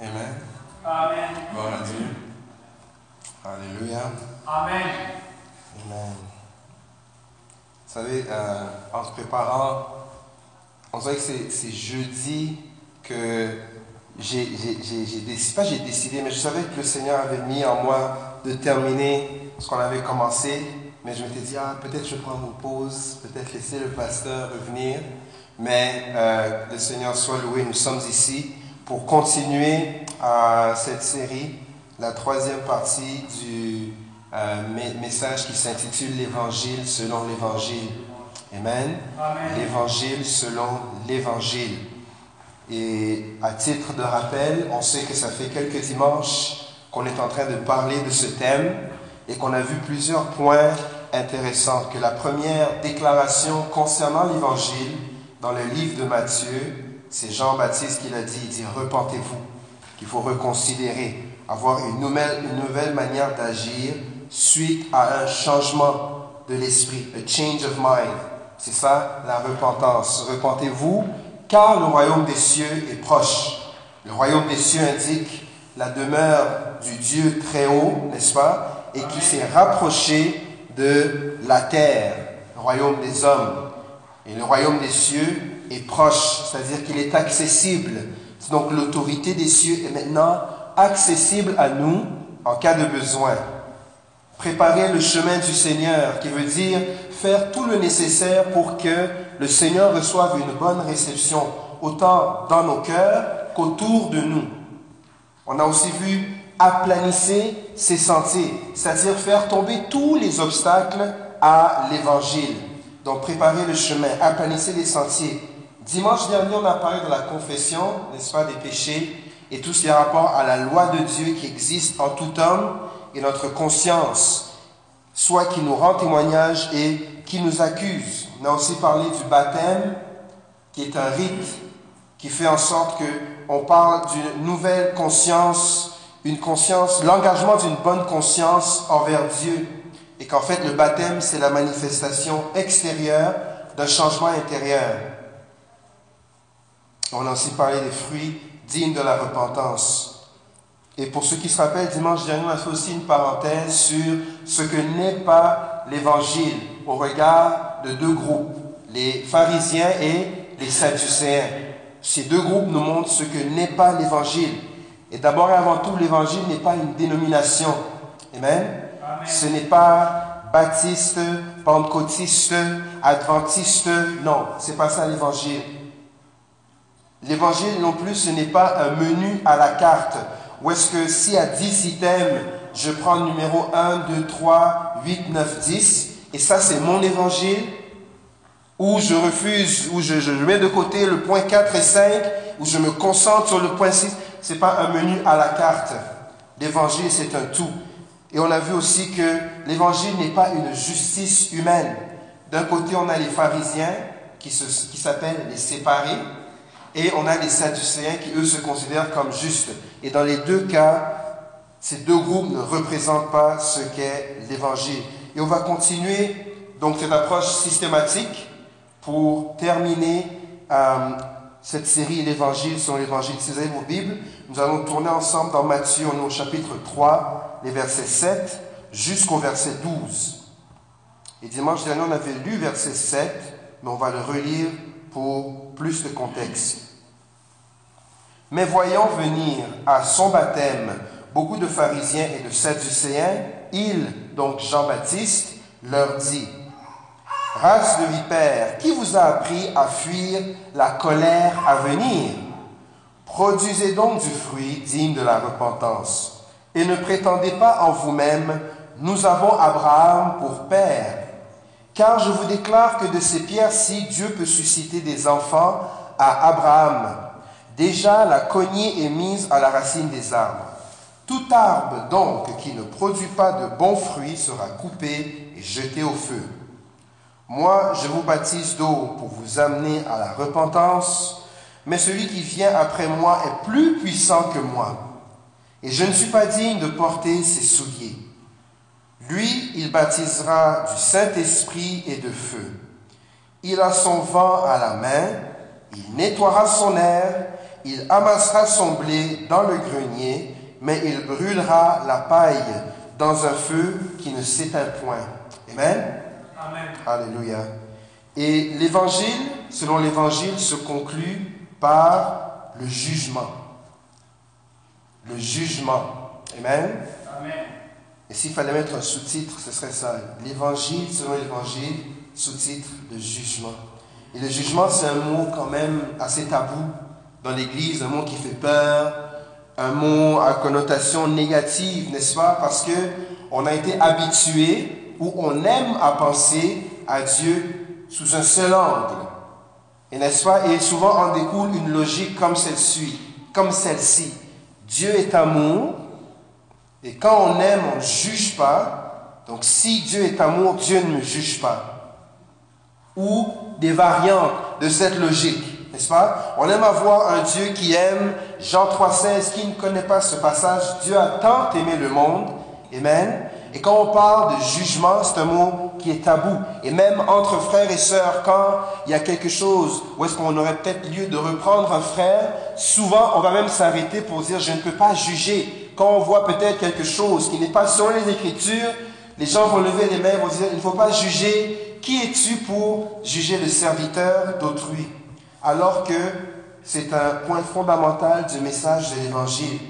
Amen. Amen. Gloire à Dieu. Alléluia. Amen. Amen. Vous savez, euh, en se préparant, on dirait que c'est, jeudi que j'ai décidé, pas j'ai décidé, mais je savais que le Seigneur avait mis en moi de terminer ce qu'on avait commencé, mais je m'étais dit, ah, peut-être je prends une pause, peut-être laisser le pasteur revenir, mais euh, le Seigneur soit loué, nous sommes ici pour continuer à cette série, la troisième partie du euh, me- message qui s'intitule L'Évangile selon l'Évangile. Amen. Amen. L'Évangile selon l'Évangile. Et à titre de rappel, on sait que ça fait quelques dimanches qu'on est en train de parler de ce thème et qu'on a vu plusieurs points intéressants. Que la première déclaration concernant l'Évangile dans le livre de Matthieu, c'est Jean-Baptiste qui l'a dit, il dit repentez-vous, qu'il faut reconsidérer, avoir une nouvelle, une nouvelle manière d'agir suite à un changement de l'esprit, a change of mind. C'est ça la repentance. Repentez-vous, car le royaume des cieux est proche. Le royaume des cieux indique la demeure du Dieu très haut, n'est-ce pas, et qui s'est rapproché de la terre, le royaume des hommes. Et le royaume des cieux est proche, c'est-à-dire qu'il est accessible. Donc l'autorité des cieux est maintenant accessible à nous en cas de besoin. Préparer le chemin du Seigneur, qui veut dire faire tout le nécessaire pour que le Seigneur reçoive une bonne réception, autant dans nos cœurs qu'autour de nous. On a aussi vu aplanisser ses sentiers, c'est-à-dire faire tomber tous les obstacles à l'évangile. Donc préparer le chemin, aplanisser les sentiers. Dimanche dernier, on a parlé de la confession, n'est-ce pas, des péchés et tout ce qui a rapport à la loi de Dieu qui existe en tout homme et notre conscience, soit qui nous rend témoignage et qui nous accuse. On a aussi parlé du baptême, qui est un rite qui fait en sorte que on parle d'une nouvelle conscience, une conscience, l'engagement d'une bonne conscience envers Dieu, et qu'en fait le baptême c'est la manifestation extérieure d'un changement intérieur. On a aussi parlé des fruits dignes de la repentance. Et pour ceux qui se rappellent, dimanche dernier, on a fait aussi une parenthèse sur ce que n'est pas l'évangile au regard de deux groupes, les pharisiens et les sadducéens. Ces deux groupes nous montrent ce que n'est pas l'évangile. Et d'abord et avant tout, l'évangile n'est pas une dénomination. Amen. Amen. Ce n'est pas baptiste, pentecôtiste, adventiste. Non, c'est pas ça l'évangile. L'évangile non plus, ce n'est pas un menu à la carte. Où est-ce que si à 10 items, je prends le numéro 1, 2, 3, 8, 9, 10, et ça c'est mon évangile, ou je refuse, ou je, je mets de côté le point 4 et 5, ou je me concentre sur le point 6, c'est pas un menu à la carte. L'évangile c'est un tout. Et on a vu aussi que l'évangile n'est pas une justice humaine. D'un côté, on a les pharisiens qui se- qui s'appellent les séparés, et on a les sadducéens qui, eux, se considèrent comme justes. Et dans les deux cas, ces deux groupes ne représentent pas ce qu'est l'évangile. Et on va continuer donc cette approche systématique pour terminer euh, cette série L'évangile sur l'évangile. Si vous avez vos Bibles, nous allons tourner ensemble dans Matthieu, on est au chapitre 3, les versets 7 jusqu'au verset 12. Et dimanche dernier, on avait lu verset 7, mais on va le relire pour plus de contexte. Mais voyant venir à son baptême beaucoup de pharisiens et de sadducéens, il, donc Jean-Baptiste, leur dit, Race de vipères, qui vous a appris à fuir la colère à venir? Produisez donc du fruit digne de la repentance. Et ne prétendez pas en vous-même, nous avons Abraham pour père. Car je vous déclare que de ces pierres-ci, Dieu peut susciter des enfants à Abraham. Déjà, la cognée est mise à la racine des arbres. Tout arbre, donc, qui ne produit pas de bons fruits sera coupé et jeté au feu. Moi, je vous baptise d'eau pour vous amener à la repentance, mais celui qui vient après moi est plus puissant que moi, et je ne suis pas digne de porter ses souliers. Lui, il baptisera du Saint-Esprit et de feu. Il a son vent à la main, il nettoiera son air, Il amassera son blé dans le grenier, mais il brûlera la paille dans un feu qui ne s'éteint point. Amen. Amen. Alléluia. Et l'évangile, selon l'évangile, se conclut par le jugement. Le jugement. Amen. Amen. Et s'il fallait mettre un sous-titre, ce serait ça. L'évangile, selon l'évangile, sous-titre, le jugement. Et le jugement, c'est un mot quand même assez tabou dans l'Église, un mot qui fait peur, un mot à connotation négative, n'est-ce pas? Parce que on a été habitué ou on aime à penser à Dieu sous un seul angle. Et n'est-ce pas? Et souvent en découle une logique comme celle-ci. Dieu est amour, et quand on aime, on ne juge pas. Donc si Dieu est amour, Dieu ne me juge pas. Ou des variantes de cette logique, n'est-ce pas? On aime avoir un Dieu qui aime. Jean 3,16, qui ne connaît pas ce passage, Dieu a tant aimé le monde. Amen. Et quand on parle de jugement, c'est un mot qui est tabou. Et même entre frères et sœurs, quand il y a quelque chose où est-ce qu'on aurait peut-être lieu de reprendre un frère, souvent on va même s'arrêter pour dire je ne peux pas juger. Quand on voit peut-être quelque chose qui n'est pas sur les Écritures, les gens vont lever les mains et vont dire il ne faut pas juger. Qui es-tu pour juger le serviteur d'autrui? Alors que c'est un point fondamental du message de l'Évangile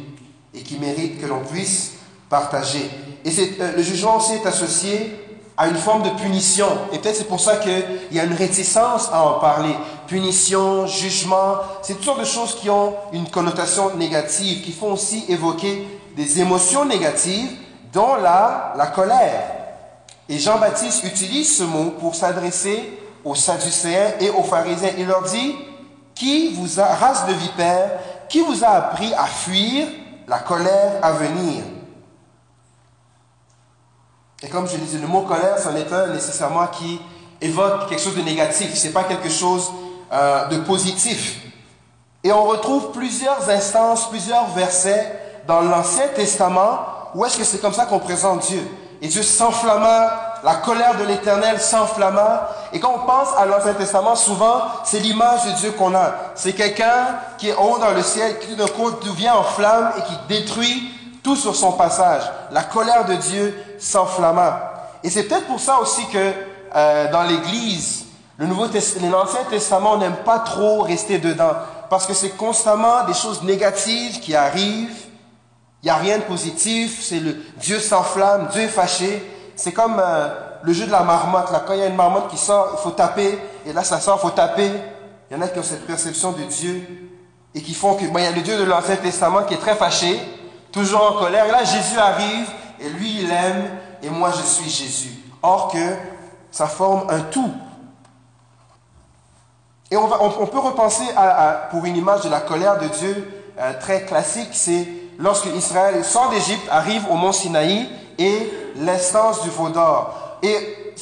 et qui mérite que l'on puisse partager. Et euh, le jugement aussi est associé à une forme de punition. Et peut-être c'est pour ça qu'il y a une réticence à en parler. Punition, jugement, c'est toutes sortes de choses qui ont une connotation négative, qui font aussi évoquer des émotions négatives, dont la, la colère. Et Jean-Baptiste utilise ce mot pour s'adresser aux Sadducéens et aux pharisiens. Il leur dit, qui vous a, race de vipères, qui vous a appris à fuir la colère à venir? Et comme je disais, le mot colère, ce n'est pas nécessairement qui évoque quelque chose de négatif, ce n'est pas quelque chose euh, de positif. Et on retrouve plusieurs instances, plusieurs versets dans l'Ancien Testament où est-ce que c'est comme ça qu'on présente Dieu? Et Dieu s'enflamma, la colère de l'Éternel s'enflamma. Et quand on pense à l'Ancien Testament, souvent, c'est l'image de Dieu qu'on a. C'est quelqu'un qui est haut dans le ciel, qui d'un coup devient en flamme et qui détruit tout sur son passage. La colère de Dieu s'enflamma. Et c'est peut-être pour ça aussi que euh, dans l'Église, le Nouveau l'Ancien Testament n'aime pas trop rester dedans, parce que c'est constamment des choses négatives qui arrivent. Il n'y a rien de positif. C'est le Dieu s'enflamme, Dieu est fâché. C'est comme euh, le jeu de la marmotte. Là, quand il y a une marmotte qui sort, il faut taper. Et là, ça sort, il faut taper. Il y en a qui ont cette perception de Dieu et qui font que, il y a le Dieu de l'Ancien Testament qui est très fâché, toujours en colère. Et là, Jésus arrive et lui, il aime, et moi, je suis Jésus. Or que ça forme un tout. Et on, peut repenser à, pour une image de la colère de Dieu euh, très classique, c'est lorsque Israël sort d'Égypte, arrive au mont Sinaï et l'instance du veau d'or. Et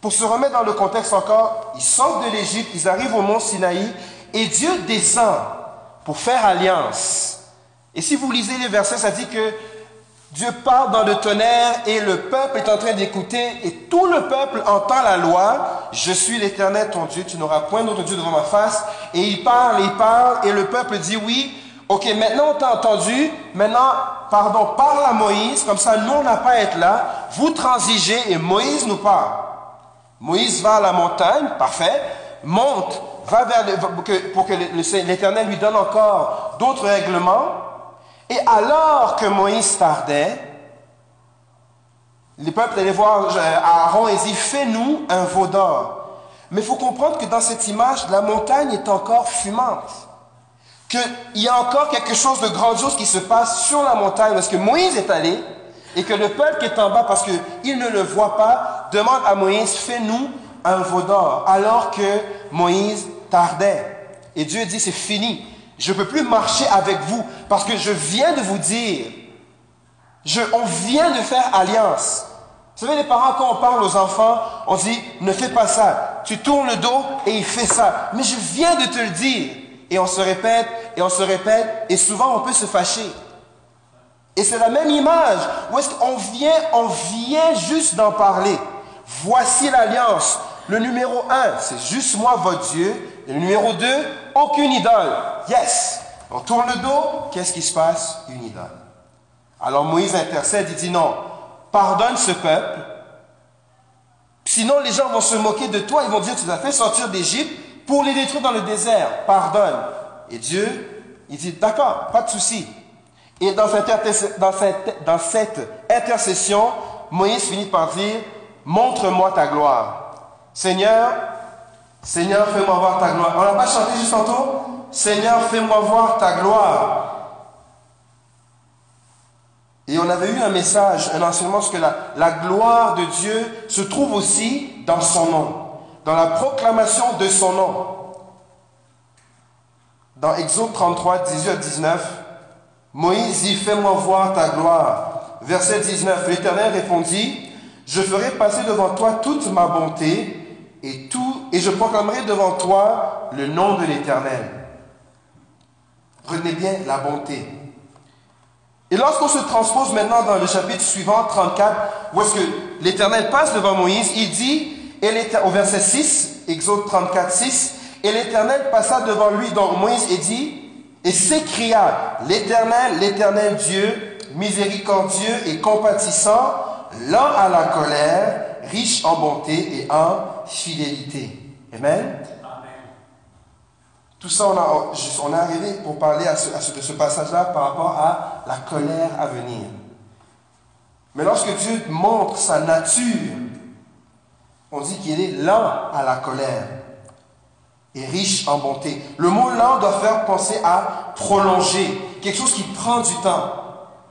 pour se remettre dans le contexte encore, ils sortent de l'Égypte, ils arrivent au mont Sinaï et Dieu descend pour faire alliance. Et si vous lisez les versets, ça dit que Dieu parle dans le tonnerre et le peuple est en train d'écouter et tout le peuple entend la loi. Je suis l'éternel ton Dieu, tu n'auras point d'autre Dieu devant ma face. Et il parle, il parle et le peuple dit oui. Ok, maintenant on t'a entendu. Maintenant, pardon, parle à Moïse. Comme ça, nous on n'a pas à être là. Vous transigez et Moïse nous parle. Moïse va à la montagne, parfait. Monte, va vers pour que l'éternel lui donne encore d'autres règlements. Et alors que Moïse tardait, les peuples allaient voir euh, Aaron et dit Fais-nous un veau d'or. Mais il faut comprendre que dans cette image, la montagne est encore fumante. Qu'il y a encore quelque chose de grandiose qui se passe sur la montagne parce que Moïse est allé et que le peuple qui est en bas, parce qu'il ne le voit pas, demande à Moïse Fais-nous un veau d'or. Alors que Moïse tardait. Et Dieu dit C'est fini. Je ne peux plus marcher avec vous parce que je viens de vous dire, je, on vient de faire alliance. Vous savez, les parents, quand on parle aux enfants, on dit, ne fais pas ça. Tu tournes le dos et il fait ça. Mais je viens de te le dire. Et on se répète, et on se répète, et souvent on peut se fâcher. Et c'est la même image. Où est-ce qu'on vient, on vient juste d'en parler. Voici l'alliance. Le numéro un, c'est juste moi, votre Dieu. Et le numéro 2, aucune idole. Yes. On tourne le dos, qu'est-ce qui se passe? Une idole. Alors Moïse intercède, il dit non, pardonne ce peuple, sinon les gens vont se moquer de toi, ils vont dire tu as fait sortir d'Égypte pour les détruire dans le désert, pardonne. Et Dieu, il dit d'accord, pas de souci. Et dans cette, intercession, Moïse finit par dire, montre-moi ta gloire. Seigneur, Seigneur, fais-moi voir ta gloire. On n'a pas chanté juste tantôt Seigneur, fais-moi voir ta gloire. Et on avait eu un message, un enseignement, parce que la gloire de Dieu se trouve aussi dans son nom, dans la proclamation de son nom. Dans Exode 33, 18 à 19, Moïse dit, fais-moi voir ta gloire. Verset 19, l'Éternel répondit, je ferai passer devant toi toute ma bonté et je proclamerai devant toi le nom de l'Éternel. Retenez bien la bonté. Et lorsqu'on se transpose maintenant dans le chapitre suivant, 34, où est-ce que l'Éternel passe devant Moïse, il dit, et au verset 6, Exode 34, 6, et l'Éternel passa devant lui, donc Moïse, et dit, et s'écria, l'Éternel, l'Éternel Dieu, miséricordieux et compatissant, lent à la colère, riche en bonté et en fidélité. Amen. Tout ça, on, a, on est arrivé pour parler à ce, de ce passage-là par rapport à la colère à venir. Mais lorsque Dieu montre sa nature, on dit qu'il est lent à la colère et riche en bonté. Le mot lent doit faire penser à prolonger, quelque chose qui prend du temps.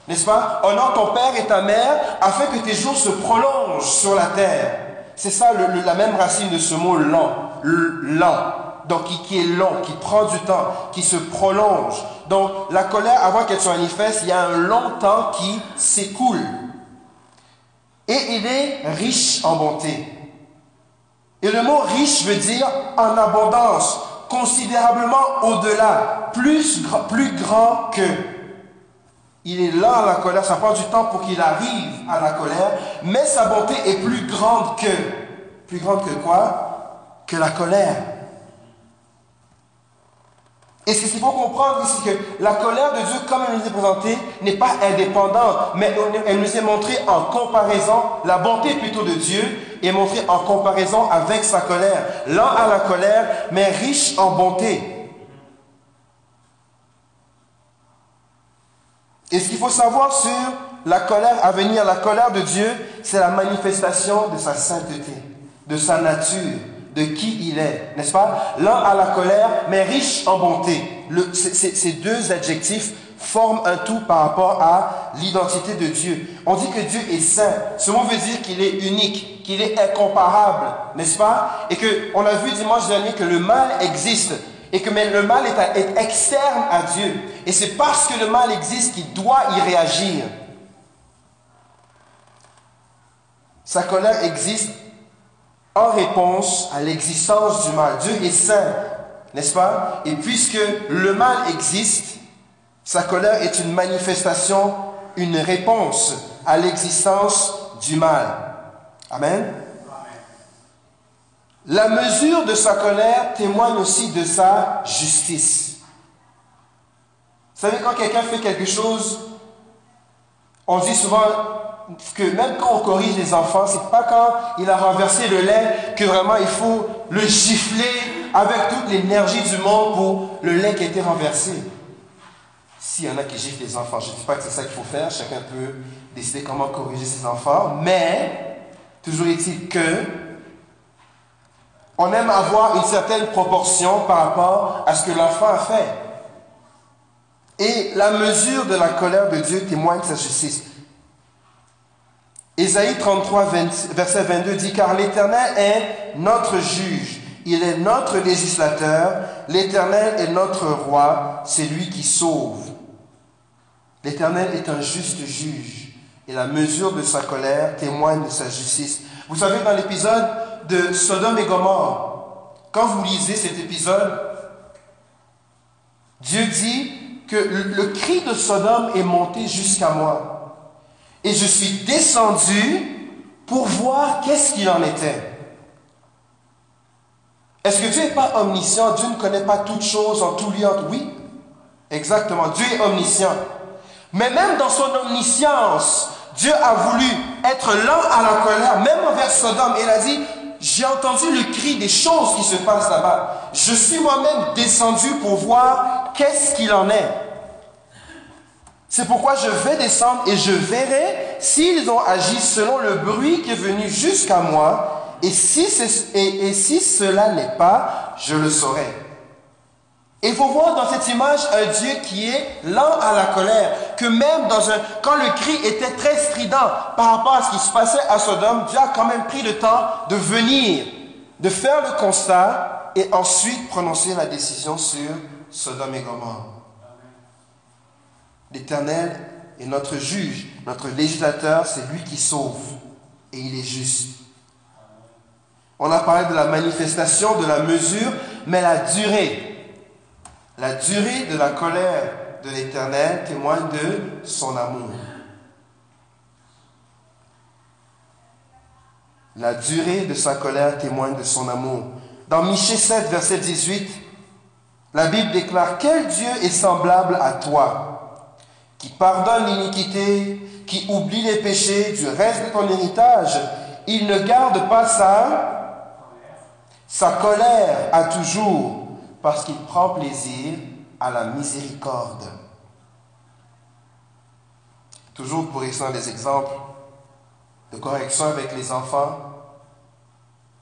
N'est-ce pas? Honore ton père et ta mère afin que tes jours se prolongent sur la terre. C'est ça la même racine de ce mot lent. Lent donc qui, est long, qui prend du temps, qui se prolonge. Donc la colère, avant qu'elle se manifeste, il y a un long temps qui s'écoule. Et il est riche en bonté. Et le mot riche veut dire en abondance, considérablement au-delà, plus, plus grand que. Il est là la colère, ça prend du temps pour qu'il arrive à la colère, mais sa bonté est plus grande que. Plus grande que quoi? Que la colère. Et ce qu'il faut comprendre c'est que la colère de Dieu, comme elle nous est présentée, n'est pas indépendante, mais elle nous est montrée en comparaison, la bonté plutôt de Dieu est montrée en comparaison avec sa colère. Lent à la colère, mais riche en bonté. Et ce qu'il faut savoir sur la colère à venir, la colère de Dieu, c'est la manifestation de sa sainteté, de sa nature, de qui il est, n'est-ce pas? L'un à la colère, mais riche en bonté. Ces deux adjectifs forment un tout par rapport à l'identité de Dieu. On dit que Dieu est saint. Ce mot veut dire qu'il est unique, qu'il est incomparable, n'est-ce pas? Et que on a vu dimanche dernier que le mal existe et que mais le mal est externe à Dieu. Et c'est parce que le mal existe qu'il doit y réagir. Sa colère existe en réponse à l'existence du mal. Dieu est saint, n'est-ce pas? Et puisque le mal existe, sa colère est une manifestation, une réponse à l'existence du mal. Amen. La mesure de sa colère témoigne aussi de sa justice. Vous savez, quand quelqu'un fait quelque chose, on dit souvent, que même quand on corrige les enfants, c'est pas quand il a renversé le lait que vraiment il faut le gifler avec toute l'énergie du monde pour le lait qui a été renversé. S'il y en a qui giflent les enfants, je ne dis pas que c'est ça qu'il faut faire, chacun peut décider comment corriger ses enfants, mais toujours est-il que on aime avoir une certaine proportion par rapport à ce que l'enfant a fait. Et la mesure de la colère de Dieu témoigne de sa justice. Ésaïe 33, verset 22 dit, car l'Éternel est notre juge, il est notre législateur, l'Éternel est notre roi, c'est lui qui sauve. L'Éternel est un juste juge, et la mesure de sa colère témoigne de sa justice. Vous savez, dans l'épisode de Sodome et Gomorre, quand vous lisez cet épisode, Dieu dit que le cri de Sodome est monté jusqu'à moi. Et je suis descendu pour voir qu'est-ce qu'il en était. Est-ce que Dieu n'est pas omniscient? Dieu ne connaît pas toutes choses en tout lieu Oui. Exactement, Dieu est omniscient. Mais même dans son omniscience, Dieu a voulu être lent à la colère, même envers Sodome. Il a dit, j'ai entendu le cri des choses qui se passent là-bas. Je suis moi-même descendu pour voir qu'est-ce qu'il en est. C'est pourquoi je vais descendre et je verrai s'ils ont agi selon le bruit qui est venu jusqu'à moi. Et si, et si cela n'est pas, je le saurai. Il faut voir dans cette image un Dieu qui est lent à la colère, que même dans un, quand le cri était très strident par rapport à ce qui se passait à Sodome, Dieu a quand même pris le temps de venir, de faire le constat et ensuite prononcer la décision sur Sodome et Gomorrhe. L'Éternel est notre juge, notre législateur, c'est lui qui sauve et il est juste. On a parlé de la manifestation, de la mesure, mais la durée la durée de la colère de l'Éternel témoigne de son amour. La durée de sa colère témoigne de son amour. Dans Michée 7, verset 18, la Bible déclare, Quel Dieu est semblable à toi, qui pardonne l'iniquité, qui oublie les péchés du reste de ton héritage? Il ne garde pas ça, sa colère à toujours parce qu'il prend plaisir à la miséricorde. Toujours pour essayer des exemples de correction avec les enfants,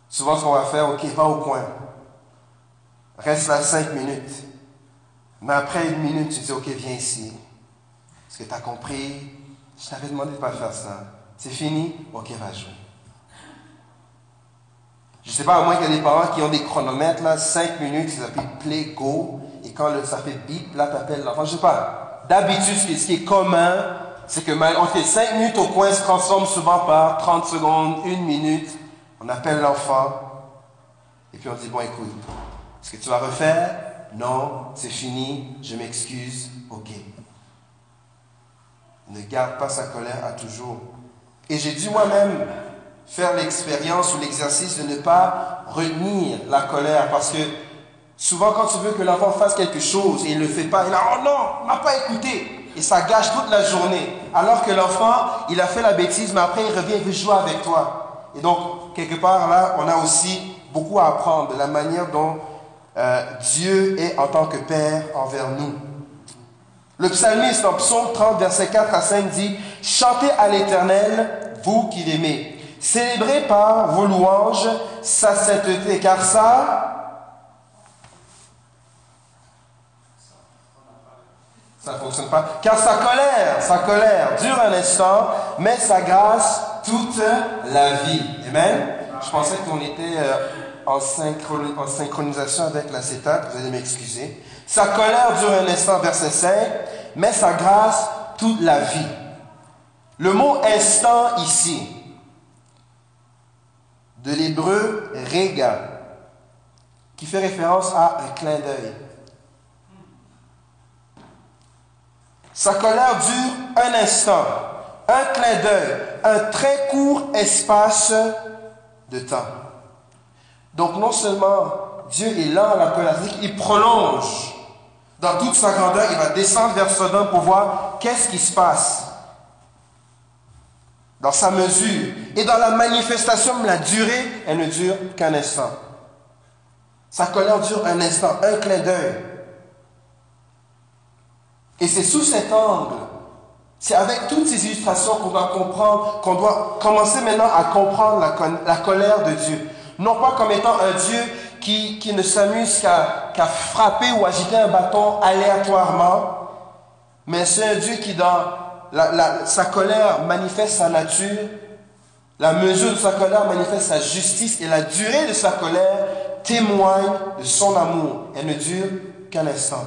souvent ce qu'on va faire, ok, va au coin, reste là cinq minutes, mais après une minute, tu dis, ok, viens ici. Est-ce que tu as compris? Je t'avais demandé de ne pas faire ça. C'est fini? Ok, va jouer. Je ne sais pas, à moins qu'il y ait des parents qui ont des chronomètres, là, 5 minutes, ils appellent play, go, et quand ça fait bip, là, tu appelles l'enfant. Je ne sais pas. D'habitude, ce qui est commun, c'est que on fait 5 minutes au coin se transforme souvent par 30 secondes, 1 minute. On appelle l'enfant, et puis on dit, bon, écoute, est-ce que tu vas refaire? Non, c'est fini, je m'excuse, ok. Ne garde pas sa colère à toujours. Et j'ai dit moi-même, faire l'expérience ou l'exercice de ne pas retenir la colère parce que souvent quand tu veux que l'enfant fasse quelque chose et il ne le fait pas, il a oh non, il m'a pas écouté et ça gâche toute la journée. Alors que l'enfant, il a fait la bêtise mais après il revient il veut jouer avec toi. Et donc quelque part là, on a aussi beaucoup à apprendre de la manière dont euh, Dieu est en tant que Père envers nous. Le psalmiste en psaume 30, verset 4 à 5 dit, Chantez à l'Éternel, vous qui l'aimez. Célébrez par vos louanges sa sainteté, car ça, ça ne fonctionne pas. Car sa colère, sa colère dure un instant, mais sa grâce toute la vie. Amen. Je pensais qu'on était euh, en, synchronisation avec l'acétate, vous allez m'excuser. Sa colère dure un instant, verset 5, mais sa grâce toute la vie. Le mot instant ici, de l'hébreu rega, qui fait référence à un clin d'œil. Sa colère dure un instant, un clin d'œil, un très court espace de temps. Donc non seulement Dieu est lent à la colère, il prolonge dans toute sa grandeur, il va descendre vers Sodome pour voir qu'est-ce qui se passe dans sa mesure et dans la manifestation, la durée, elle ne dure qu'un instant. Sa colère dure un instant, un clin d'œil. Et c'est sous cet angle, c'est avec toutes ces illustrations qu'on doit comprendre, qu'on doit commencer maintenant à comprendre la, colère de Dieu. Non pas comme étant un Dieu qui, qui ne s'amuse qu'à frapper ou agiter un bâton aléatoirement, mais c'est un Dieu qui, dans sa colère manifeste sa nature, la mesure de sa colère manifeste sa justice et la durée de sa colère témoigne de son amour. Elle ne dure qu'un instant.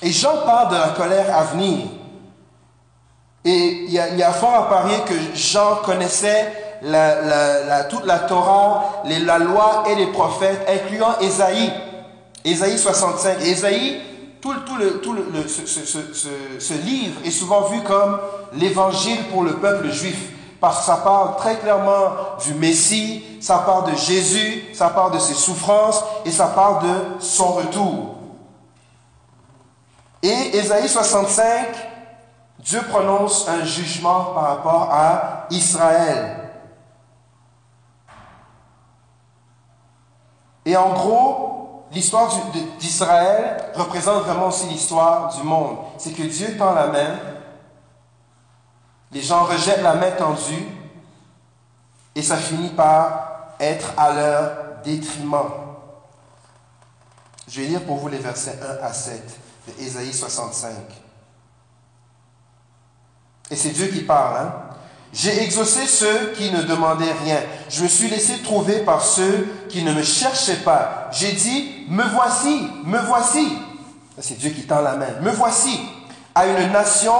Et Jean parle de la colère à venir. Et il y, a, fort à parier que Jean connaissait toute la Torah, la loi et les prophètes, incluant Ésaïe. Ésaïe 65. Ésaïe tout, le, tout le, ce, livre est souvent vu comme l'évangile pour le peuple juif, parce que ça parle très clairement du Messie, ça parle de Jésus, ça parle de ses souffrances et ça parle de son retour. Et Ésaïe 65, Dieu prononce un jugement par rapport à Israël. Et en gros, l'histoire d'Israël représente vraiment aussi l'histoire du monde. C'est que Dieu tend la main, les gens rejettent la main tendue, et ça finit par être à leur détriment. Je vais lire pour vous les versets 1 à 7 de Ésaïe 65. Et c'est Dieu qui parle. Hein? J'ai exaucé ceux qui ne demandaient rien. Je me suis laissé trouver par ceux qui ne me cherchaient pas. J'ai dit, me voici, me voici. C'est Dieu qui tend la main. Me voici à une nation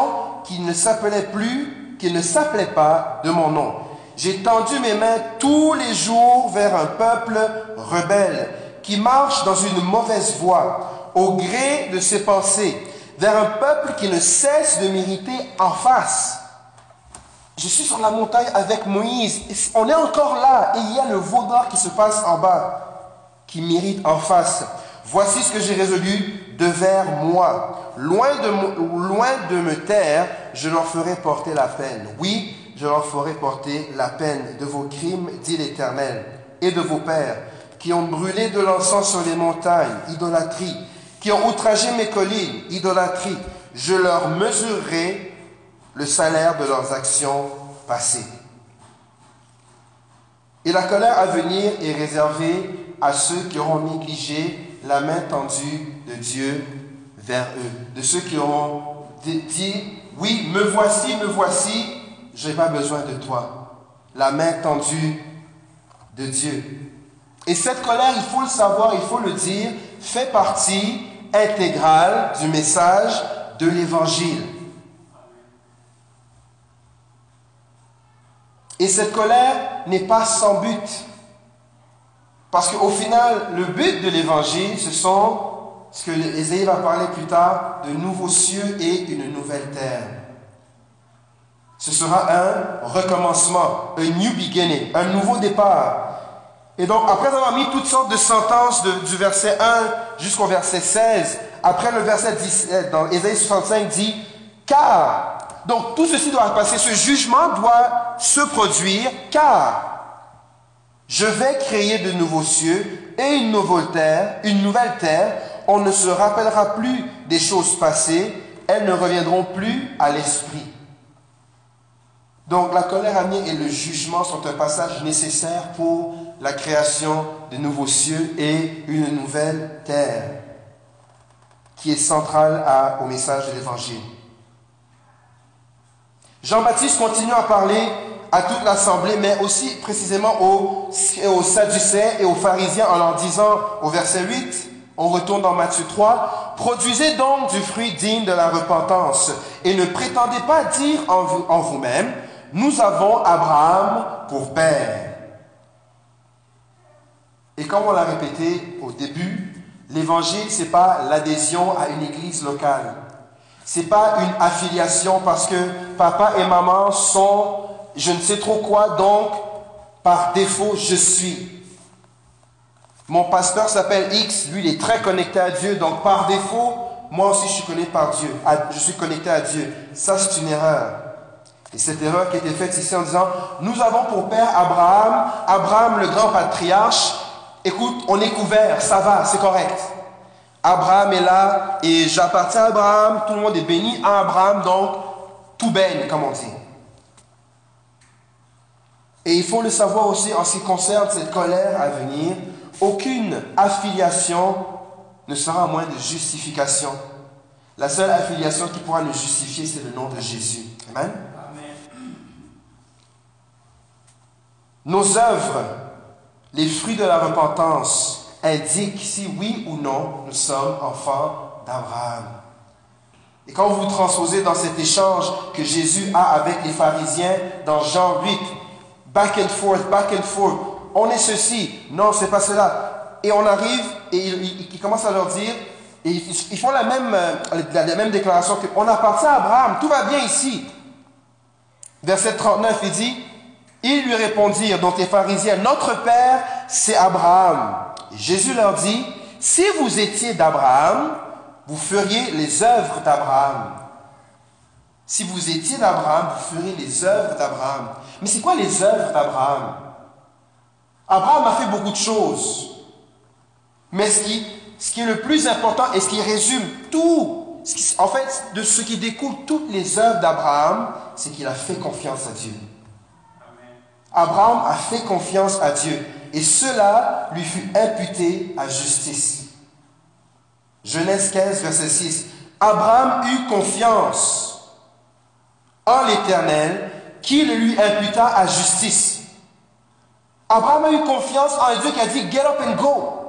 qui ne s'appelait plus, qui ne s'appelait pas de mon nom. J'ai tendu mes mains tous les jours vers un peuple rebelle qui marche dans une mauvaise voie, au gré de ses pensées, vers un peuple qui ne cesse de m'irriter en face. Je suis sur la montagne avec Moïse. On est encore là et il y a le vaudor qui se passe en bas, qui m'irrite en face. Voici ce que j'ai résolu de vers moi. Loin de, loin de me taire, je leur ferai porter la peine. Oui, je leur ferai porter la peine de vos crimes, dit l'Éternel, et de vos pères, qui ont brûlé de l'encens sur les montagnes, idolâtrie, qui ont outragé mes collines, idolâtrie. Je leur mesurerai le salaire de leurs actions passées. Et la colère à venir est réservée à ceux qui auront négligé la main tendue de Dieu vers eux, de ceux qui auront dit, oui, me voici, me voici, je n'ai pas besoin de toi. La main tendue de Dieu. Et cette colère, il faut le savoir, il faut le dire, fait partie intégrale du message de l'Évangile. Et cette colère n'est pas sans but. Parce qu'au final, le but de l'Évangile, ce sont, ce que Ésaïe va parler plus tard, de nouveaux cieux et une nouvelle terre. Ce sera un recommencement, un new beginning, un nouveau départ. Et donc, après avoir mis toutes sortes de sentences du verset 1 jusqu'au verset 16, après le verset 17, dans Ésaïe 65 dit, car, donc tout ceci doit passer, ce jugement doit se produire, car je vais créer de nouveaux cieux et une nouvelle terre, une nouvelle terre, on ne se rappellera plus des choses passées, elles ne reviendront plus à l'esprit. Donc la colère amie et le jugement sont un passage nécessaire pour la création de nouveaux cieux et une nouvelle terre qui est centrale au message de l'Évangile. Jean-Baptiste continue à parler à toute l'assemblée, mais aussi précisément aux, aux Sadducéens et aux pharisiens en leur disant au verset 8, on retourne dans Matthieu 3, produisez donc du fruit digne de la repentance et ne prétendez pas dire en vous-même, nous avons Abraham pour père. Et comme on l'a répété au début, l'évangile, ce n'est pas l'adhésion à une église locale. Ce n'est pas une affiliation parce que papa et maman sont je ne sais trop quoi, donc par défaut, je suis. Mon pasteur s'appelle X, lui, il est très connecté à Dieu, donc par défaut, moi aussi, je suis connecté Dieu. Je suis connecté à Dieu. Ça, c'est une erreur. Et cette erreur qui a été faite ici en disant, nous avons pour père Abraham, Abraham le grand patriarche, écoute, on est couvert, ça va, c'est correct. Abraham est là et j'appartiens à Abraham, tout le monde est béni à Abraham, donc tout baigne, comme on dit. Et il faut le savoir aussi en ce qui concerne cette colère à venir, aucune affiliation ne sera moins de justification. La seule affiliation qui pourra nous justifier, c'est le nom de Jésus. Amen. Nos œuvres, les fruits de la repentance, indiquent si oui ou non nous sommes enfants d'Abraham. Et quand vous vous transposez dans cet échange que Jésus a avec les pharisiens dans Jean 8, back and forth, back and forth, on est ceci, non, c'est pas cela. Et on arrive et il, commence à leur dire, et ils, font la même, euh, la, même déclaration que on appartient à Abraham, tout va bien ici. Verset 39, il dit, ils lui répondirent, donc les pharisiens, notre Père, c'est Abraham. Jésus leur dit, si vous étiez d'Abraham, vous feriez les œuvres d'Abraham. Si vous étiez d'Abraham, vous feriez les œuvres d'Abraham. Mais c'est quoi les œuvres d'Abraham? Abraham a fait beaucoup de choses. Mais ce qui, ce qui est le plus important et ce qui résume tout, en fait, de ce qui découle toutes les œuvres d'Abraham, c'est qu'il a fait confiance à Dieu. Abraham a fait confiance à Dieu et cela lui fut imputé à justice. Genèse 15, verset 6. Abraham eut confiance en l'Éternel qui le lui imputa à justice. Abraham a eu confiance en Dieu qui a dit Get up and go.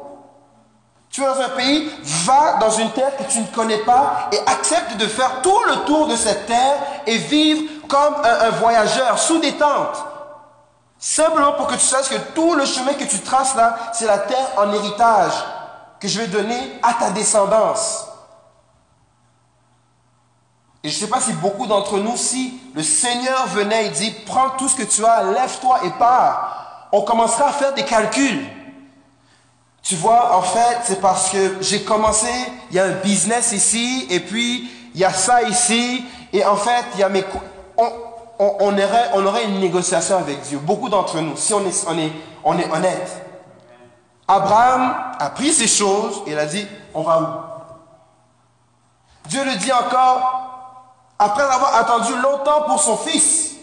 Tu es dans un pays, va dans une terre que tu ne connais pas et accepte de faire tout le tour de cette terre et vivre comme un voyageur sous des tentes. Simplement pour que tu saches que tout le chemin que tu traces là, c'est la terre en héritage que je vais donner à ta descendance. Et je ne sais pas si beaucoup d'entre nous, si le Seigneur venait et dit, prends tout ce que tu as, lève-toi et pars, on commencera à faire des calculs. Tu vois, en fait, c'est parce que j'ai commencé, il y a un business ici, et puis il y a ça ici, et en fait, il y a mes aurait, on aurait une négociation avec Dieu. Beaucoup d'entre nous, si on est, on est, on est honnête. Abraham a pris ces choses et il a dit, on va où? Dieu le dit encore, après avoir attendu longtemps pour son fils,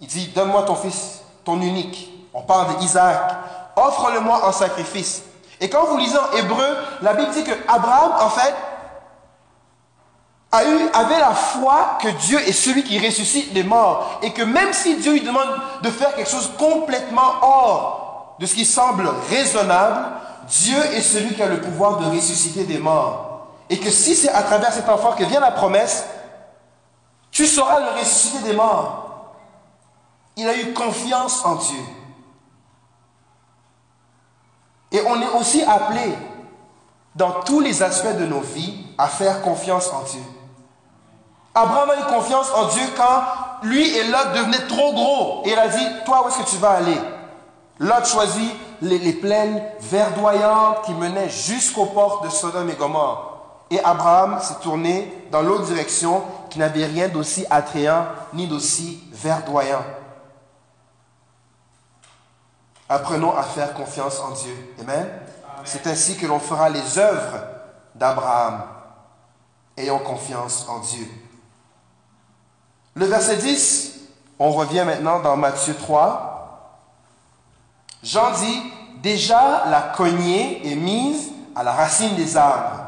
il dit, donne-moi ton fils, ton unique. On parle d'Isaac. Offre-le-moi en sacrifice. Et quand vous lisez en hébreu, la Bible dit que Abraham, en fait, a eu, avait la foi que Dieu est celui qui ressuscite les morts et que même si Dieu lui demande de faire quelque chose complètement hors de ce qui semble raisonnable, Dieu est celui qui a le pouvoir de ressusciter des morts. Et que si c'est à travers cet enfant que vient la promesse, tu sauras le ressusciter des morts. Il a eu confiance en Dieu. Et on est aussi appelé dans tous les aspects de nos vies à faire confiance en Dieu. Abraham a eu confiance en Dieu quand lui et Lot devenaient trop gros. Et il a dit, toi, où est-ce que tu vas aller? Lot choisit les, plaines verdoyantes qui menaient jusqu'aux portes de Sodome et Gomorre. Et Abraham s'est tourné dans l'autre direction qui n'avait rien d'aussi attrayant ni d'aussi verdoyant. Apprenons à faire confiance en Dieu. Amen. C'est ainsi que l'on fera les œuvres d'Abraham. Ayons confiance en Dieu. Le verset 10, on revient maintenant dans Matthieu 3. Jean dit, déjà la cognée est mise à la racine des arbres.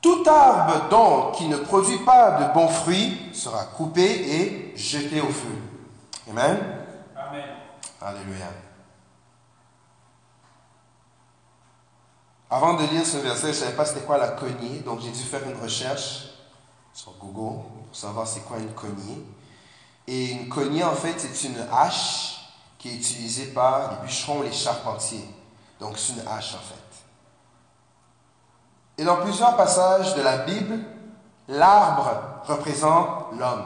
Tout arbre donc qui ne produit pas de bons fruits sera coupé et jeté au feu. Amen. Amen. Alléluia. Avant de lire ce verset, je ne savais pas c'était quoi la cognée, donc j'ai dû faire une recherche sur Google savoir c'est quoi une cognée. Et une cognée, en fait, c'est une hache qui est utilisée par les bûcherons, les charpentiers. Donc, c'est une hache, en fait. Et dans plusieurs passages de la Bible, l'arbre représente l'homme.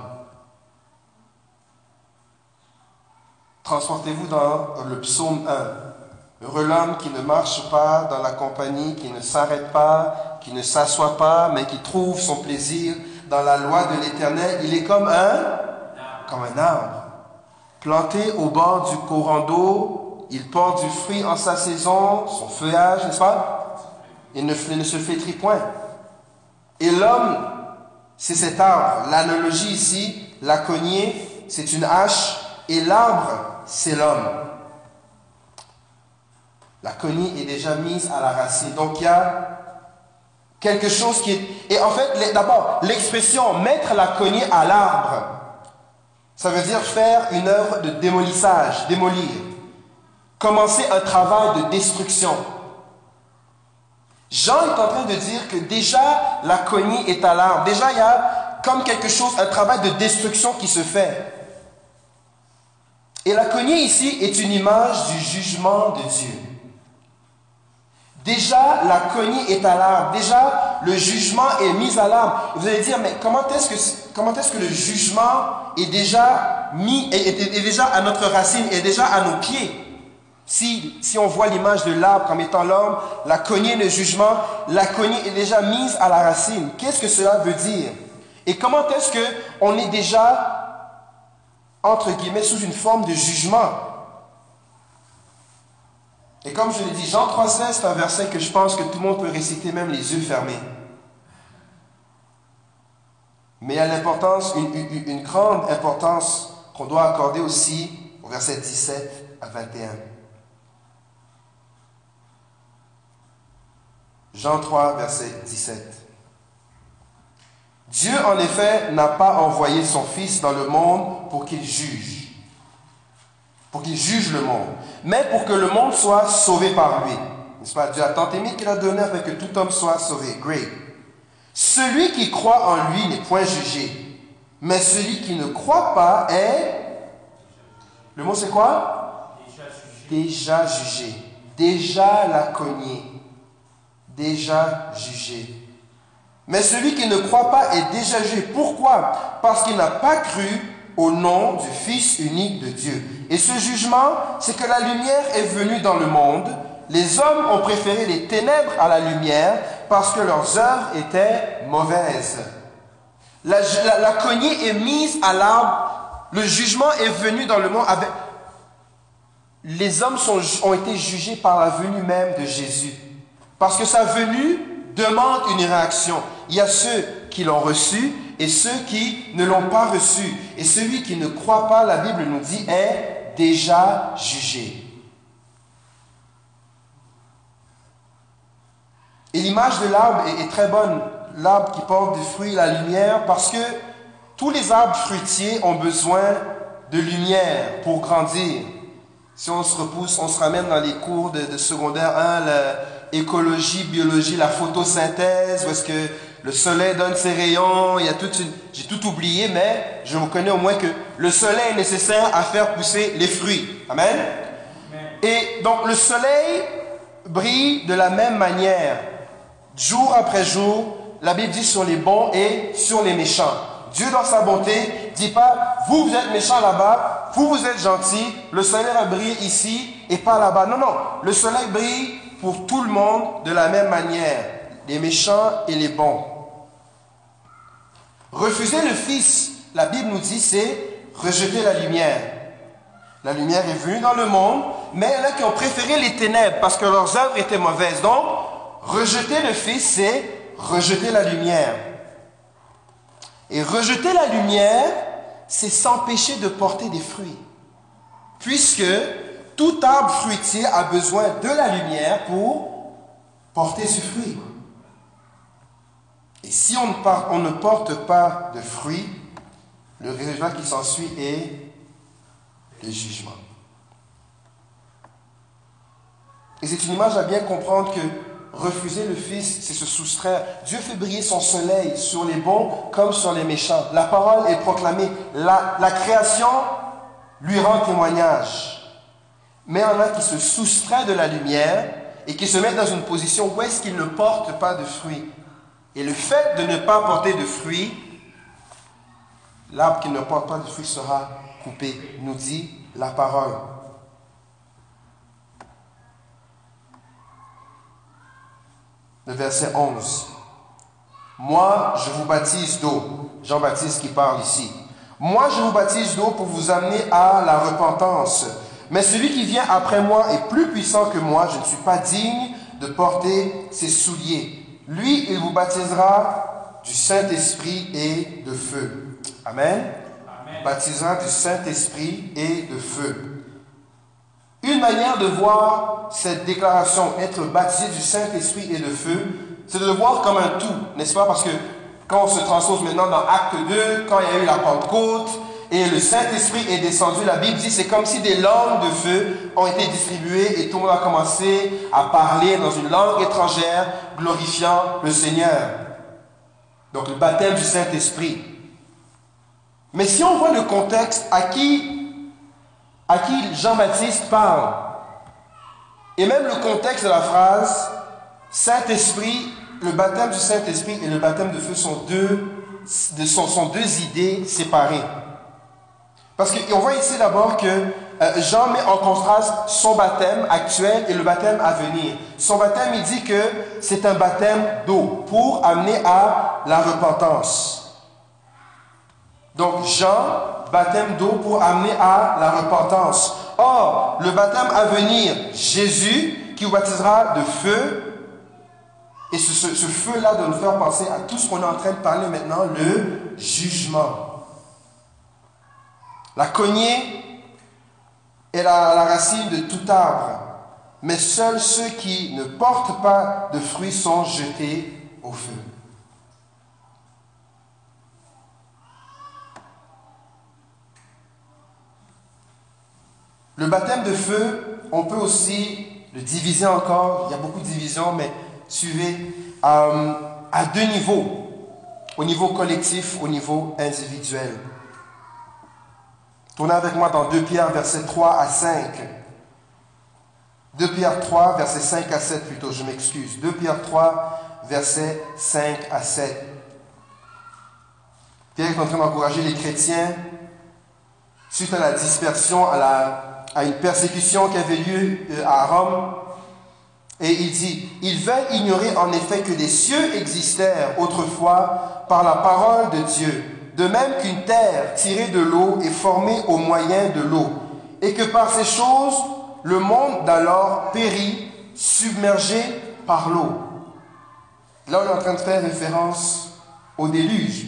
Transportez-vous dans le psaume 1. Heureux l'homme qui ne marche pas dans la compagnie, qui ne s'arrête pas, qui ne s'assoit pas, mais qui trouve son plaisir dans la loi de l'Éternel, il est comme un, comme un arbre, planté au bord du courant d'eau, il porte du fruit en sa saison, son feuillage, n'est-ce pas? Il ne, ne se flétrit point. Et l'homme, c'est cet arbre. L'analogie ici, la cognée, c'est une hache, et l'arbre, c'est l'homme. La cognée est déjà mise à la racine. Donc il y a Quelque chose qui est... Et en fait, d'abord, l'expression mettre la cognée à l'arbre, ça veut dire faire une œuvre de démolissage, démolir. Commencer un travail de destruction. Jean est en train de dire que déjà la cognée est à l'arbre. Déjà, il y a comme quelque chose, un travail de destruction qui se fait. Et la cognée ici est une image du jugement de Dieu. Déjà, la cognée est à l'arbre. Déjà, le jugement est mis à l'arbre. Vous allez dire, mais comment est-ce que, comment est-ce que le jugement est déjà mis, déjà à notre racine, est déjà à nos pieds? Si, si on voit l'image de l'arbre comme étant l'homme, la cognée de jugement, la cognée est déjà mise à la racine. Qu'est-ce que cela veut dire? Et comment est-ce que on est déjà, entre guillemets, sous une forme de jugement? Et comme je l'ai dit, Jean 3,16, c'est un verset que je pense que tout le monde peut réciter même les yeux fermés. Mais il y a l'importance, une, une, une grande importance qu'on doit accorder aussi au verset 17 à 21. Jean 3, verset 17. Dieu, en effet, n'a pas envoyé son Fils dans le monde pour qu'il juge, pour qu'il juge le monde, mais pour que le monde soit sauvé par lui. N'est-ce pas? Dieu a tant aimé qu'il a donné afin que tout homme soit sauvé. Great. Celui qui croit en lui n'est point jugé, mais celui qui ne croit pas est... Le mot c'est quoi? Déjà jugé. Déjà la cogné. Déjà jugé. Mais celui qui ne croit pas est déjà jugé. Pourquoi? Parce qu'il n'a pas cru au nom du Fils unique de Dieu. Et ce jugement, c'est que la lumière est venue dans le monde. Les hommes ont préféré les ténèbres à la lumière parce que leurs œuvres étaient mauvaises. La, la, cognée est mise à l'arbre. Le jugement est venu dans le monde avec... Les hommes ont été jugés par la venue même de Jésus. Parce que sa venue demande une réaction. Il y a ceux qui l'ont reçu et ceux qui ne l'ont pas reçu. Et celui qui ne croit pas, la Bible nous dit, est déjà jugé. Et l'image de l'arbre est, très bonne. L'arbre qui porte des fruits, la lumière, parce que tous les arbres fruitiers ont besoin de lumière pour grandir. Si on se repousse, on se ramène dans les cours de, de secondaire 1, l'écologie, biologie, la photosynthèse, où est-ce que le soleil donne ses rayons, il y a toute une... J'ai tout oublié, mais je reconnais au moins que le soleil est nécessaire à faire pousser les fruits. Amen. Amen. Et donc le soleil brille de la même manière jour après jour, la Bible dit sur les bons et sur les méchants. Dieu, dans sa bonté, dit pas, vous, vous êtes méchants là-bas, vous, vous êtes gentils, le soleil brille ici et pas là-bas. Non, non, le soleil brille pour tout le monde de la même manière, les méchants et les bons. Refuser le Fils, la Bible nous dit, c'est rejeter la lumière. La lumière est venue dans le monde, mais il y en a qui ont préféré les ténèbres parce que leurs œuvres étaient mauvaises. Donc, Rejeter le Fils, c'est rejeter la lumière. Et rejeter la lumière, c'est s'empêcher de porter des fruits. Puisque tout arbre fruitier a besoin de la lumière pour porter ce fruit. Et si on ne, porte pas de fruits, le résultat qui s'ensuit est le jugement. Et c'est une image à bien comprendre que Refuser le Fils, c'est se soustraire. Dieu fait briller son soleil sur les bons comme sur les méchants. La parole est proclamée. La, la création lui rend témoignage. Mais il y en a qui se soustraient de la lumière et qui se mettent dans une position où est-ce qu'ils ne portent pas de fruits. Et le fait de ne pas porter de fruits, l'arbre qui ne porte pas de fruits sera coupé, nous dit la parole. le verset 11. Moi, je vous baptise d'eau. Jean-Baptiste qui parle ici. Moi, je vous baptise d'eau pour vous amener à la repentance. Mais celui qui vient après moi est plus puissant que moi. Je ne suis pas digne de porter ses souliers. Lui, il vous baptisera du Saint-Esprit et de feu. Amen. Amen. Baptisera du Saint-Esprit et de feu. Une manière de voir cette déclaration, être baptisé du Saint-Esprit et de feu, c'est de le voir comme un tout, n'est-ce pas? Parce que quand on se transpose maintenant dans Acte 2, quand il y a eu la Pentecôte et le Saint-Esprit est descendu, la Bible dit c'est comme si des langues de feu ont été distribuées et tout le monde a commencé à parler dans une langue étrangère, glorifiant le Seigneur. Donc le baptême du Saint-Esprit. Mais si on voit le contexte, à qui Jean-Baptiste parle. Et même le contexte de la phrase, Saint-Esprit, le baptême du Saint-Esprit et le baptême de feu sont deux, sont, sont deux idées séparées. Parce qu'on voit ici d'abord que euh, Jean met en contraste son baptême actuel et le baptême à venir. Son baptême, il dit que c'est un baptême d'eau pour amener à la repentance. Donc Jean, baptême d'eau pour amener à la repentance. Or, le baptême à venir, Jésus, qui vous baptisera de feu, et ce, ce feu-là doit nous faire penser à tout ce qu'on est en train de parler maintenant, le jugement. La cognée est la, racine de tout arbre, mais seuls ceux qui ne portent pas de fruits sont jetés au feu. Le baptême de feu, on peut aussi le diviser encore. Il y a beaucoup de divisions, mais suivez euh, à deux niveaux. Au niveau collectif, au niveau individuel. Tournez avec moi dans 2 Pierre, versets 3 à 5. 2 Pierre 3, versets 5 à 7 plutôt, je m'excuse. 2 Pierre 3, versets 5 à 7. Pierre est en train d'encourager les chrétiens suite à la dispersion, à, la, à une persécution qui avait lieu euh, à Rome. Et il dit, ils veulent ignorer en effet que les cieux existèrent autrefois par la parole de Dieu de même qu'une terre tirée de l'eau est formée au moyen de l'eau, et que par ces choses, le monde d'alors périt, submergé par l'eau. Là, on est en train de faire référence au déluge.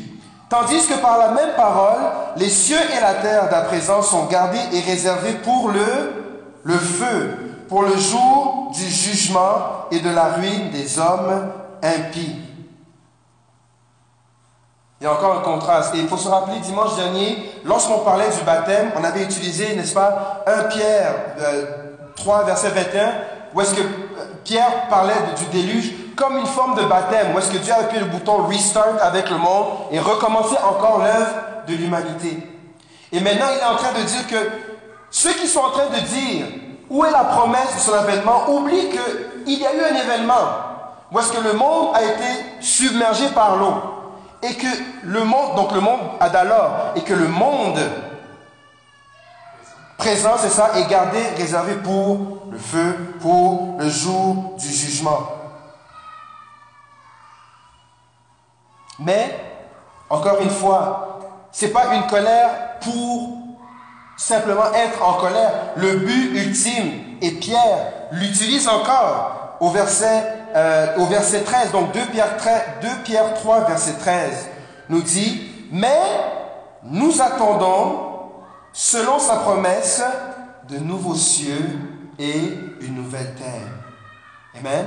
Tandis que par la même parole, les cieux et la terre d'à présent sont gardés et réservés pour le, le feu, pour le jour du jugement et de la ruine des hommes impies. Il y a encore un contraste. Et il faut se rappeler, dimanche dernier, lorsqu'on parlait du baptême, on avait utilisé, n'est-ce pas, 1 Pierre 3, verset 21, où est-ce que euh, Pierre parlait du déluge comme une forme de baptême, où est-ce que Dieu a appuyé le bouton restart avec le monde et recommencer encore l'œuvre de l'humanité. Et maintenant, il est en train de dire que ceux qui sont en train de dire où est la promesse de son avènement oublient qu'il y a eu un événement où est-ce que le monde a été submergé par l'eau et que le monde, donc le monde d'alors, et que le monde présent, c'est ça, est gardé, réservé pour le feu, pour le jour du jugement. Mais, encore une fois, c'est pas une colère pour simplement être en colère. Le but ultime, et Pierre l'utilise encore au verset euh, au verset 13, donc 2 Pierre, 2 Pierre 3, verset 13, nous dit, mais nous attendons, selon sa promesse, de nouveaux cieux et une nouvelle terre. Amen.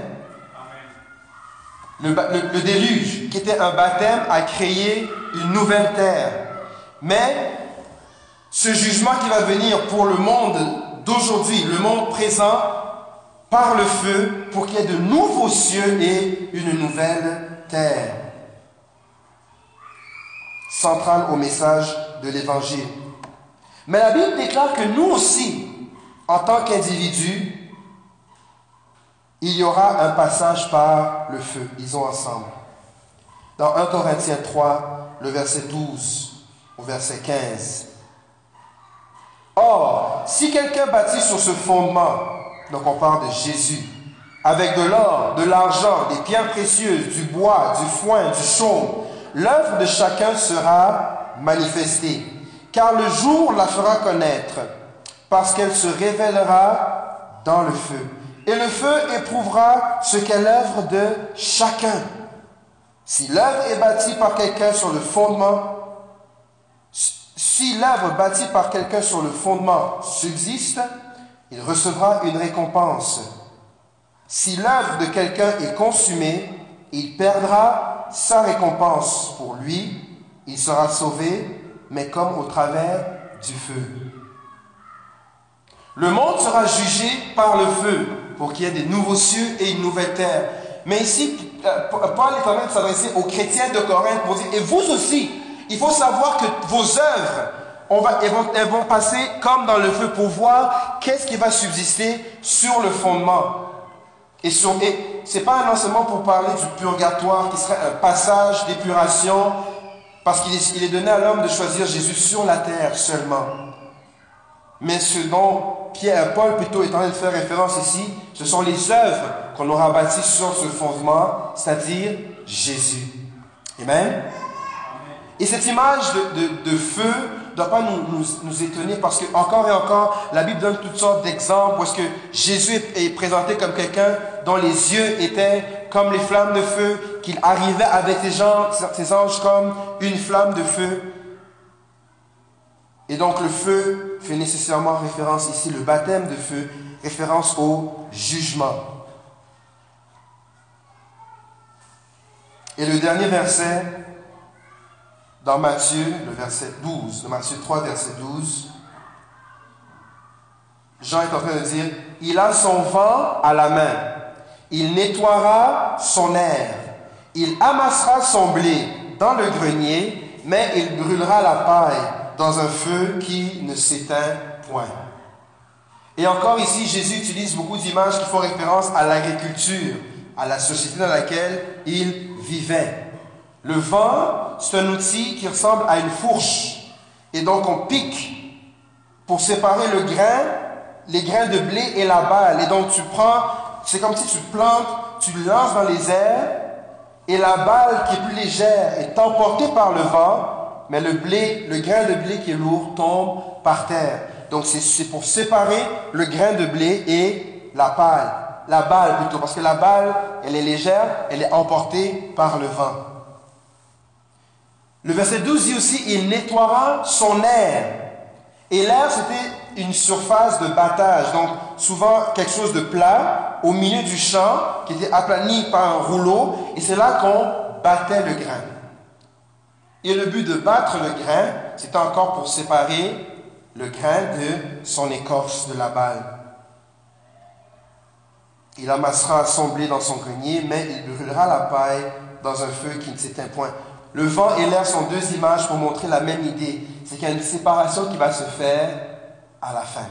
Le, le, déluge, qui était un baptême, a créé une nouvelle terre. Mais ce jugement qui va venir pour le monde d'aujourd'hui, le monde présent, par le feu pour qu'il y ait de nouveaux cieux et une nouvelle terre. Centrale au message de l'Évangile. Mais la Bible déclare que nous aussi, en tant qu'individus, il y aura un passage par le feu. Ils ont ensemble. Dans 1 Corinthiens 3, le verset 12 au verset 15. Or, si quelqu'un bâtit sur ce fondement, donc on parle de Jésus. Avec de l'or, de l'argent, des pierres précieuses, du bois, du foin, du chaume. L'œuvre de chacun sera manifestée. Car le jour la fera connaître, parce qu'elle se révélera dans le feu. Et le feu éprouvera ce qu'est l'œuvre de chacun. Si l'œuvre est bâtie par quelqu'un sur le fondement, si l'œuvre bâtie par quelqu'un sur le fondement subsiste, il recevra une récompense. Si l'œuvre de quelqu'un est consumée, il perdra sa récompense. Pour lui, il sera sauvé, mais comme au travers du feu. Le monde sera jugé par le feu pour qu'il y ait des nouveaux cieux et une nouvelle terre. Mais ici, euh, Paul est en train de s'adresser aux chrétiens de Corinthe pour dire, et vous aussi, il faut savoir que vos œuvres, on va, elles, vont, passer comme dans le feu pour voir qu'est-ce qui va subsister sur le fondement. Et, ce n'est pas un enseignement pour parler du purgatoire qui serait un passage d'épuration, parce qu'il est, donné à l'homme de choisir Jésus sur la terre seulement. Mais ce dont Pierre, Paul plutôt est en train de faire référence ici, ce sont les œuvres qu'on aura bâties sur ce fondement, c'est-à-dire Jésus. Amen. Et cette image de, feu doit pas nous, nous, étonner parce que encore et encore, la Bible donne toutes sortes d'exemples est-ce que Jésus est présenté comme quelqu'un dont les yeux étaient comme les flammes de feu, qu'il arrivait avec ses anges comme une flamme de feu. Et donc le feu fait nécessairement référence ici, le baptême de feu, référence au jugement. Et le dernier verset dans Matthieu, le verset 12, de Matthieu 3, verset 12, Jean est en train de dire, il a son vent à la main, il nettoiera son air, il amassera son blé dans le grenier, mais il brûlera la paille dans un feu qui ne s'éteint point. Et encore ici, Jésus utilise beaucoup d'images qui font référence à l'agriculture, à la société dans laquelle il vivait. Le vent, c'est un outil qui ressemble à une fourche. Et donc on pique pour séparer le grain, les grains de blé et la balle. Et donc tu prends, c'est comme si tu plantes, tu lances dans les airs, et la balle qui est plus légère est emportée par le vent, mais le blé, le grain de blé qui est lourd tombe par terre. Donc c'est pour séparer le grain de blé et la balle. La balle plutôt, parce que la balle, elle est légère, elle est emportée par le vent. Le verset 12 dit aussi, il nettoiera son air. Et l'air, c'était une surface de battage, donc souvent quelque chose de plat au milieu du champ qui était aplani par un rouleau, et c'est là qu'on battait le grain. Et le but de battre le grain, c'était encore pour séparer le grain de son écorce de la balle. Il amassera son blé dans son grenier, mais il brûlera la paille dans un feu qui ne s'éteint point. Le vent et l'air sont deux images pour montrer la même idée. C'est qu'il y a une séparation qui va se faire à la fin.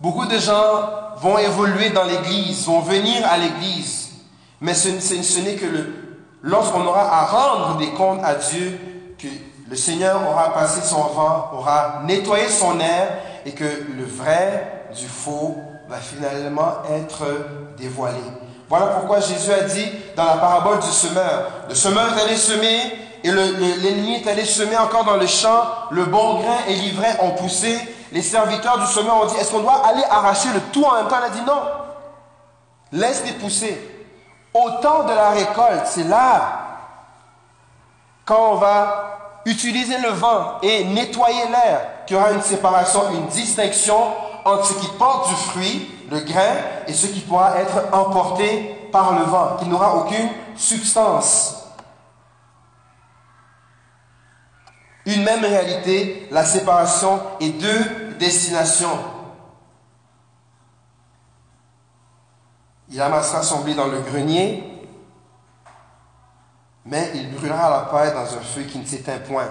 Beaucoup de gens vont évoluer dans l'Église, vont venir à l'Église, mais ce, n'est que lorsqu'on aura à rendre des comptes à Dieu que le Seigneur aura passé son vent, aura nettoyé son air et que le vrai du faux va finalement être dévoilé. Voilà pourquoi Jésus a dit dans la parabole du semeur, le semeur est allé semer et l'ennemi est allé semer encore dans le champ, le bon grain et l'ivraie ont poussé. Les serviteurs du semeur ont dit, est-ce qu'on doit aller arracher le tout en même temps? Il a dit non, laisse-les pousser. Au temps de la récolte, c'est là, quand on va utiliser le vent et nettoyer l'air, qu'il y aura une séparation, une distinction entre ce qui porte du fruit le grain et ce qui pourra être emporté par le vent, qui n'aura aucune substance. Une même réalité, la séparation et deux destinations. Il amassera son blé dans le grenier, mais il brûlera la paille dans un feu qui ne s'éteint point.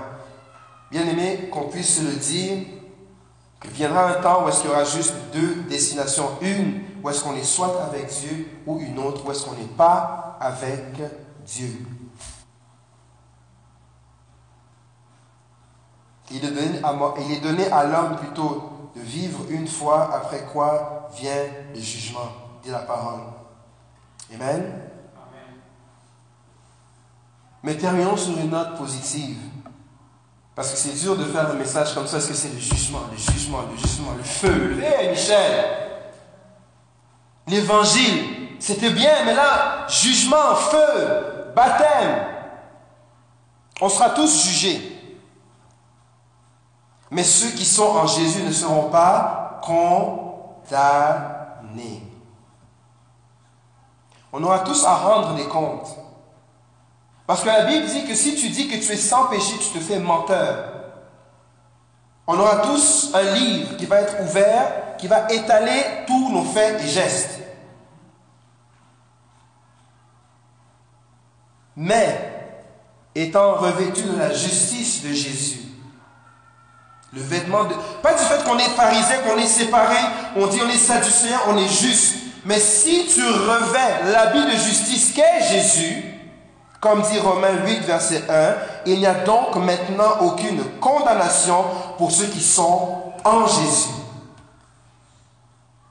Bien aimé, qu'on puisse le dire, viendra un temps où est-ce qu'il y aura juste deux destinations. Une où est-ce qu'on est soit avec Dieu ou une autre où est-ce qu'on n'est pas avec Dieu. Il est donné à, il est donné à l'homme plutôt de vivre une fois, après quoi vient le jugement, dit la parole. Amen. Mais terminons sur une note positive. Parce que c'est dur de faire un message comme ça, est-ce que c'est le jugement, le jugement, le jugement, le feu. Hé, Michel L'évangile, c'était bien, mais là, jugement, feu, baptême. On sera tous jugés. Mais ceux qui sont en Jésus ne seront pas condamnés. On aura tous à rendre des comptes. Parce que la Bible dit que si tu dis que tu es sans péché, tu te fais menteur. On aura tous un livre qui va être ouvert, qui va étaler tous nos faits et gestes. Mais, étant revêtu de la justice de Jésus, le vêtement de... Pas du fait qu'on est pharisien, qu'on est séparé, on dit on est sadducéen, on est juste. Mais si tu revêts l'habit de justice qu'est Jésus, Comme dit Romains 8, verset 1, il n'y a donc maintenant aucune condamnation pour ceux qui sont en Jésus.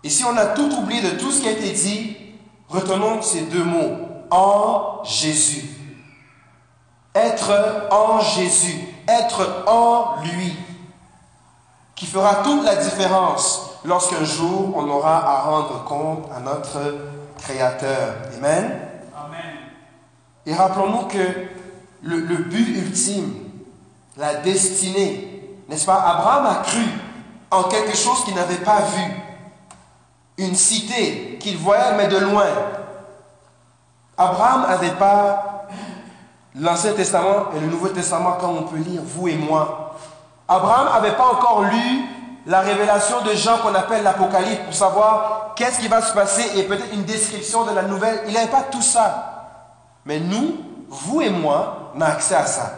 Et si on a tout oublié de tout ce qui a été dit, retenons ces deux mots, en Jésus. Être en Jésus, être en lui, qui fera toute la différence lorsqu'un jour on aura à rendre compte à notre Créateur. Amen. Et rappelons-nous que le, but ultime, la destinée, n'est-ce pas? Abraham a cru en quelque chose qu'il n'avait pas vu. Une cité qu'il voyait mais de loin. Abraham n'avait pas l'Ancien Testament et le Nouveau Testament comme on peut lire, vous et moi. Abraham n'avait pas encore lu la révélation de Jean qu'on appelle l'Apocalypse pour savoir qu'est-ce qui va se passer et peut-être une description de la nouvelle. Il n'avait pas tout ça. Mais nous, vous et moi, on a accès à ça.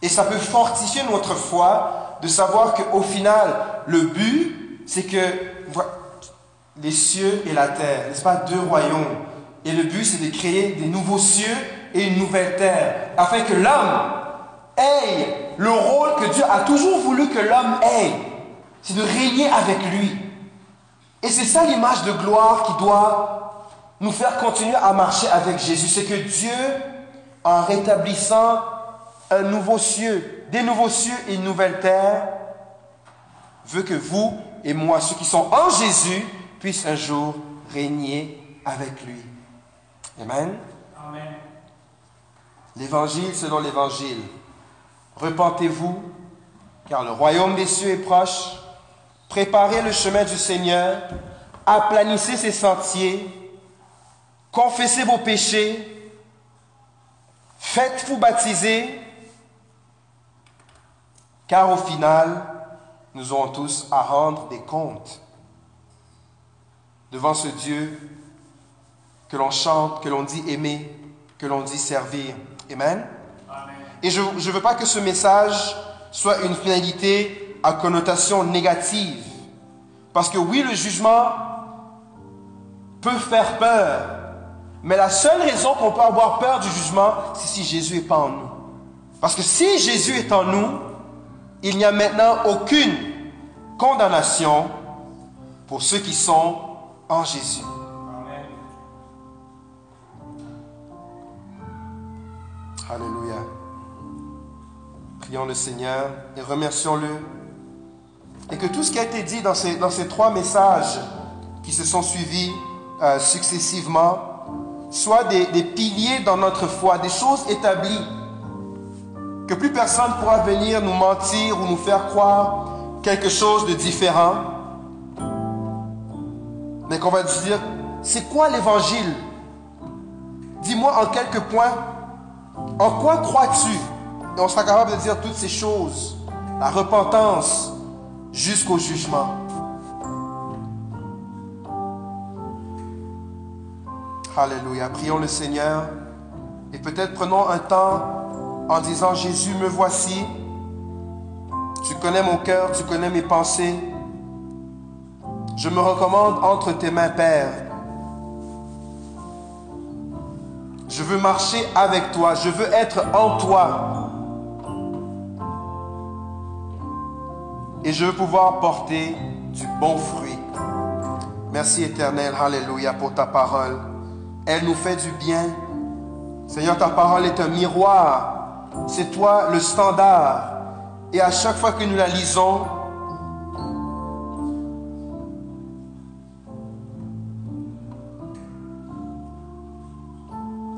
Et ça peut fortifier notre foi de savoir qu'au final, le but, c'est que les cieux et la terre, n'est-ce pas, deux royaumes. Et le but, c'est de créer des nouveaux cieux et une nouvelle terre, afin que l'homme ait le rôle que Dieu a toujours voulu que l'homme ait. C'est de régner avec lui. Et c'est ça l'image de gloire qui doit nous faire continuer à marcher avec Jésus. C'est que Dieu, en rétablissant un nouveau cieux, des nouveaux cieux et une nouvelle terre, veut que vous et moi, ceux qui sont en Jésus, puissent un jour régner avec lui. Amen. Amen. L'évangile selon l'évangile. Repentez-vous, car le royaume des cieux est proche. Préparez le chemin du Seigneur. Aplanissez ses sentiers confessez vos péchés, faites-vous baptiser, car au final, nous aurons tous à rendre des comptes devant ce Dieu que l'on chante, que l'on dit aimer, que l'on dit servir. Amen. Et je ne veux pas que ce message soit une finalité à connotation négative. Parce que oui, le jugement peut faire peur, mais la seule raison qu'on peut avoir peur du jugement, c'est si Jésus n'est pas en nous. Parce que si Jésus est en nous, il n'y a maintenant aucune condamnation pour ceux qui sont en Jésus. Amen. Alléluia. Prions le Seigneur et remercions-le. Et que tout ce qui a été dit dans ces, trois messages qui se sont suivis euh, successivement, soit des, piliers dans notre foi, des choses établies, que plus personne ne pourra venir nous mentir ou nous faire croire quelque chose de différent, mais qu'on va dire, c'est quoi l'évangile? Dis-moi en quelques points, en quoi crois-tu? Et on sera capable de dire toutes ces choses, la repentance jusqu'au jugement. Alléluia. Prions le Seigneur. Et peut-être prenons un temps en disant, Jésus, me voici. Tu connais mon cœur, tu connais mes pensées. Je me recommande entre tes mains, Père. Je veux marcher avec toi. Je veux être en toi. Et je veux pouvoir porter du bon fruit. Merci éternel, Alléluia, pour ta parole. Elle nous fait du bien. Seigneur, ta parole est un miroir. C'est toi le standard. Et à chaque fois que nous la lisons,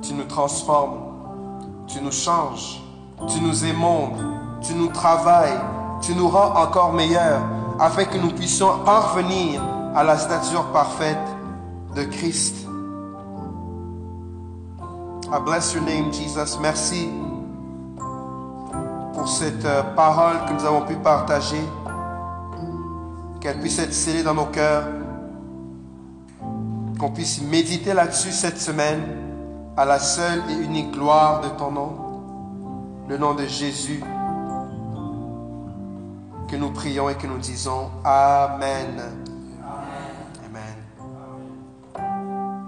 tu nous transformes, tu nous changes, tu nous émondes, tu nous travailles, tu nous rends encore meilleurs afin que nous puissions parvenir à la stature parfaite de Christ. I bless your name, Jesus. Merci pour cette euh, parole que nous avons pu partager. Qu'elle puisse être scellée dans nos cœurs. Qu'on puisse méditer là-dessus cette semaine à la seule et unique gloire de ton nom. Le nom de Jésus. Que nous prions et que nous disons Amen.